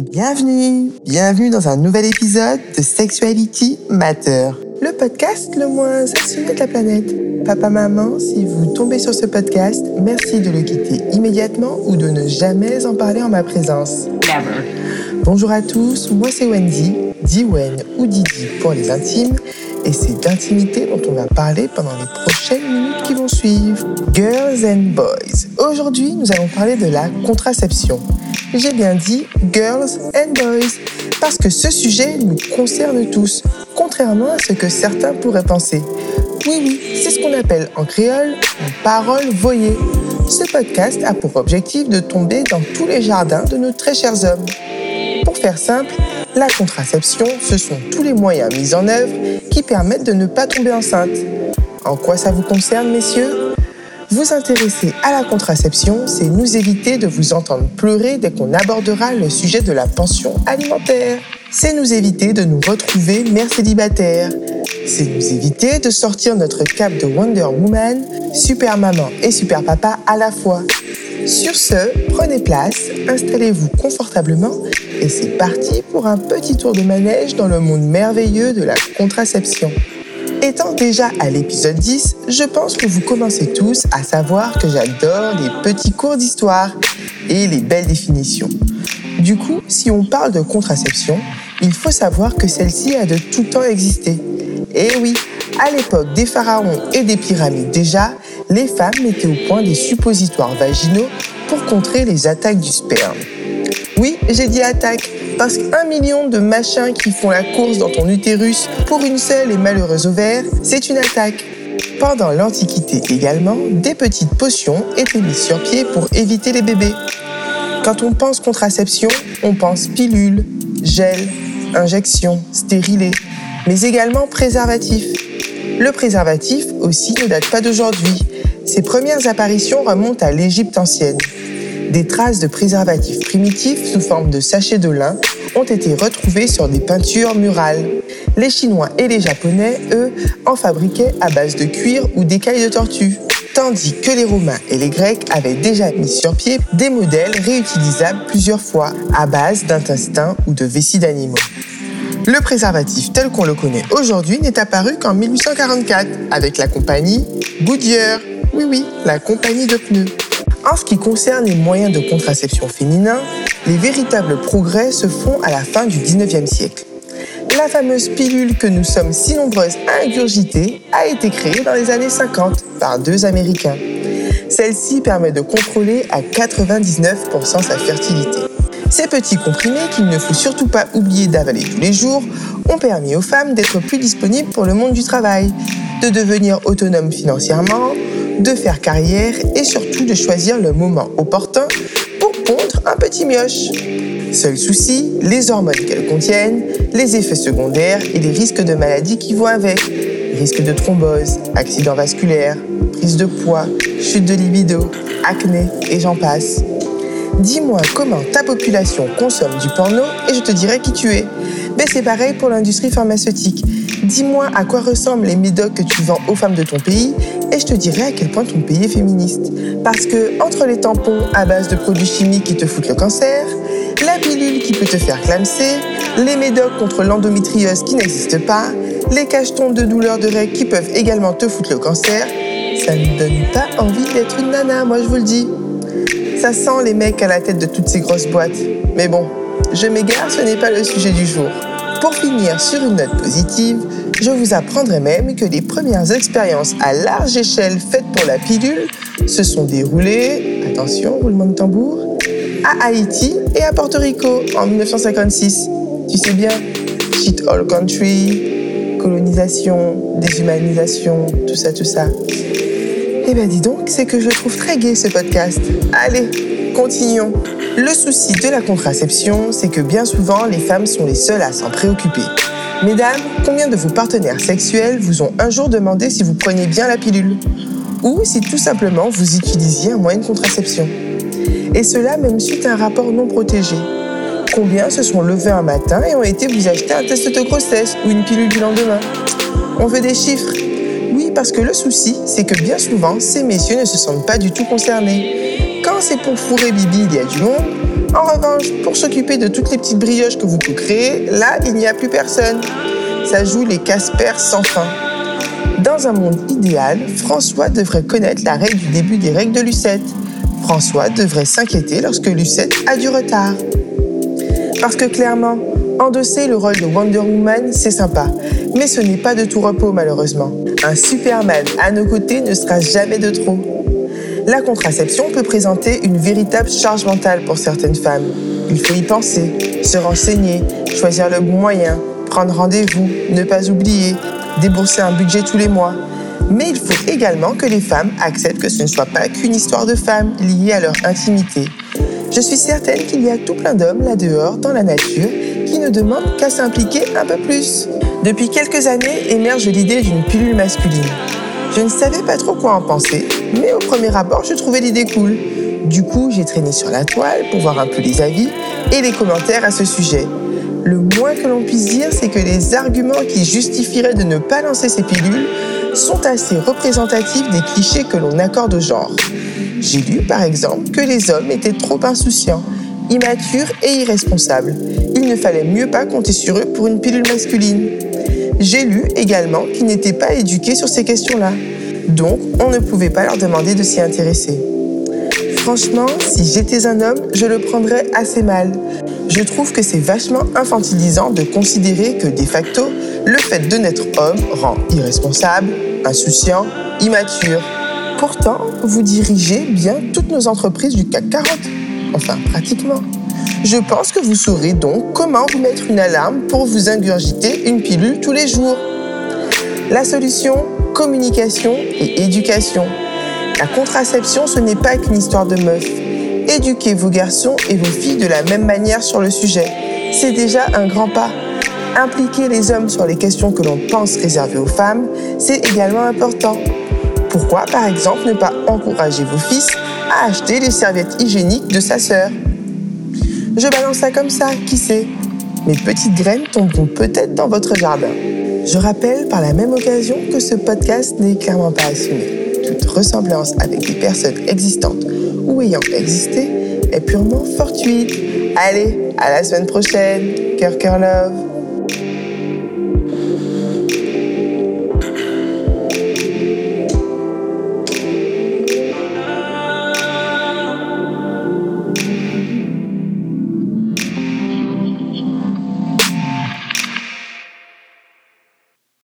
Bienvenue, bienvenue dans un nouvel épisode de Sexuality Matter, le podcast le moins assumé de la planète. Papa, maman, si vous tombez sur ce podcast, merci de le quitter immédiatement ou de ne jamais en parler en ma présence. Never. Bonjour à tous, moi c'est Wendy, Diwen ou Didi pour les intimes, et c'est d'intimité dont on va parler pendant les prochaines minutes qui vont suivre. Girls and Boys. Aujourd'hui, nous allons parler de la contraception. J'ai bien dit Girls and Boys, parce que ce sujet nous concerne tous, contrairement à ce que certains pourraient penser. Oui, oui, c'est ce qu'on appelle en créole une parole voyée. Ce podcast a pour objectif de tomber dans tous les jardins de nos très chers hommes. Pour faire simple, la contraception, ce sont tous les moyens mis en œuvre qui permettent de ne pas tomber enceinte. En quoi ça vous concerne, messieurs? Vous intéresser à la contraception, c'est nous éviter de vous entendre pleurer dès qu'on abordera le sujet de la pension alimentaire. C'est nous éviter de nous retrouver mères célibataires. C'est nous éviter de sortir notre cape de Wonder Woman, super maman et super papa à la fois. Sur ce, prenez place, installez-vous confortablement et c'est parti pour un petit tour de manège dans le monde merveilleux de la contraception. Étant déjà à l'épisode 10, je pense que vous commencez tous à savoir que j'adore les petits cours d'histoire et les belles définitions. Du coup, si on parle de contraception, il faut savoir que celle-ci a de tout temps existé. Et oui, à l'époque des pharaons et des pyramides déjà, les femmes mettaient au point des suppositoires vaginaux pour contrer les attaques du sperme. Oui, j'ai dit attaque, parce qu'un million de machins qui font la course dans ton utérus pour une seule et malheureuse ovaire, c'est une attaque. Pendant l'Antiquité également, des petites potions étaient mises sur pied pour éviter les bébés. Quand on pense contraception, on pense pilule, gel, injection, stérilet, mais également préservatif. Le préservatif aussi ne date pas d'aujourd'hui. Ses premières apparitions remontent à l'Égypte ancienne. Des traces de préservatifs primitifs sous forme de sachets de lin ont été retrouvées sur des peintures murales. Les Chinois et les Japonais, eux, en fabriquaient à base de cuir ou d'écailles de tortue. Tandis que les Romains et les Grecs avaient déjà mis sur pied des modèles réutilisables plusieurs fois à base d'intestins ou de vessie d'animaux. Le préservatif tel qu'on le connaît aujourd'hui n'est apparu qu'en 1844 avec la compagnie Goodyear. Oui, oui, la compagnie de pneus. En ce qui concerne les moyens de contraception féminin, les véritables progrès se font à la fin du 19e siècle. La fameuse pilule que nous sommes si nombreuses à ingurgiter a été créée dans les années 50 par deux Américains. Celle-ci permet de contrôler à 99% sa fertilité. Ces petits comprimés, qu'il ne faut surtout pas oublier d'avaler tous les jours, ont permis aux femmes d'être plus disponibles pour le monde du travail, de devenir autonomes financièrement, de faire carrière et surtout de choisir le moment opportun pour pondre un petit mioche. Seul souci, les hormones qu'elles contiennent, les effets secondaires et les risques de maladies qui vont avec. Risque de thrombose, accident vasculaire, prise de poids, chute de libido, acné et j'en passe. Dis-moi comment ta population consomme du porno et je te dirai qui tu es. Mais c'est pareil pour l'industrie pharmaceutique. Dis-moi à quoi ressemblent les médocs que tu vends aux femmes de ton pays et je te dirai à quel point ton pays est féministe. Parce que entre les tampons à base de produits chimiques qui te foutent le cancer, la pilule qui peut te faire clamser, les médocs contre l'endométriose qui n'existent pas, les cachetons de douleur de règles qui peuvent également te foutre le cancer, ça ne donne pas envie d'être une nana, moi je vous le dis. Ça sent les mecs à la tête de toutes ces grosses boîtes. Mais bon, je m'égare, ce n'est pas le sujet du jour. Pour finir sur une note positive, je vous apprendrai même que les premières expériences à large échelle faites pour la pilule se sont déroulées, attention, roulement de tambour, à Haïti et à Porto Rico en 1956. Tu sais bien, shit all country, colonisation, déshumanisation, tout ça, tout ça. Eh ben dis donc, c'est que je trouve très gai ce podcast. Allez, continuons. Le souci de la contraception, c'est que bien souvent, les femmes sont les seules à s'en préoccuper. Mesdames, combien de vos partenaires sexuels vous ont un jour demandé si vous preniez bien la pilule? Ou si tout simplement vous utilisiez un moyen de contraception? Et cela même suite à un rapport non protégé. Combien se sont levés un matin et ont été vous acheter un test de grossesse ou une pilule du lendemain? On veut des chiffres. Oui, parce que le souci, c'est que bien souvent, ces messieurs ne se sentent pas du tout concernés. Quand c'est pour fourrer Bibi, il y a du monde. En revanche, pour s'occuper de toutes les petites brioches que vous créer, là, il n'y a plus personne. Ça joue les Casper sans fin. Dans un monde idéal, François devrait connaître la règle du début des règles de Lucette. François devrait s'inquiéter lorsque Lucette a du retard. Parce que clairement, endosser le rôle de Wonder Woman, c'est sympa, mais ce n'est pas de tout repos malheureusement. Un Superman à nos côtés ne sera jamais de trop. La contraception peut présenter une véritable charge mentale pour certaines femmes. Il faut y penser, se renseigner, choisir le bon moyen, prendre rendez-vous, ne pas oublier, débourser un budget tous les mois. Mais il faut également que les femmes acceptent que ce ne soit pas qu'une histoire de femmes liée à leur intimité. Je suis certaine qu'il y a tout plein d'hommes là dehors, dans la nature, qui ne demandent qu'à s'impliquer un peu plus. Depuis quelques années émerge l'idée d'une pilule masculine. Je ne savais pas trop quoi en penser, mais au premier abord, je trouvais l'idée cool. Du coup, j'ai traîné sur la toile pour voir un peu les avis et les commentaires à ce sujet. Le moins que l'on puisse dire, c'est que les arguments qui justifieraient de ne pas lancer ces pilules sont assez représentatifs des clichés que l'on accorde au genre. J'ai lu par exemple que les hommes étaient trop insouciants, immatures et irresponsables. Il ne fallait mieux pas compter sur eux pour une pilule masculine. J'ai lu également qu'ils n'étaient pas éduqués sur ces questions-là. Donc, on ne pouvait pas leur demander de s'y intéresser. Franchement, si j'étais un homme, je le prendrais assez mal. Je trouve que c'est vachement infantilisant de considérer que, de facto, le fait de naître homme rend irresponsable, insouciant, immature. Pourtant, vous dirigez bien toutes nos entreprises du CAC 40. Enfin, pratiquement. Je pense que vous saurez donc comment vous mettre une alarme pour vous ingurgiter une pilule tous les jours. La solution, communication et éducation. La contraception, ce n'est pas qu'une histoire de meuf. Éduquez vos garçons et vos filles de la même manière sur le sujet. C'est déjà un grand pas. Impliquer les hommes sur les questions que l'on pense réservées aux femmes, c'est également important. Pourquoi, par exemple, ne pas encourager vos fils à acheter les serviettes hygiéniques de sa sœur? Je balance ça comme ça, qui sait Mes petites graines tomberont peut-être dans votre jardin. Je rappelle par la même occasion que ce podcast n'est clairement pas assumé toute ressemblance avec des personnes existantes ou ayant existé est purement fortuite. Allez, à la semaine prochaine. Cœur, cœur, love.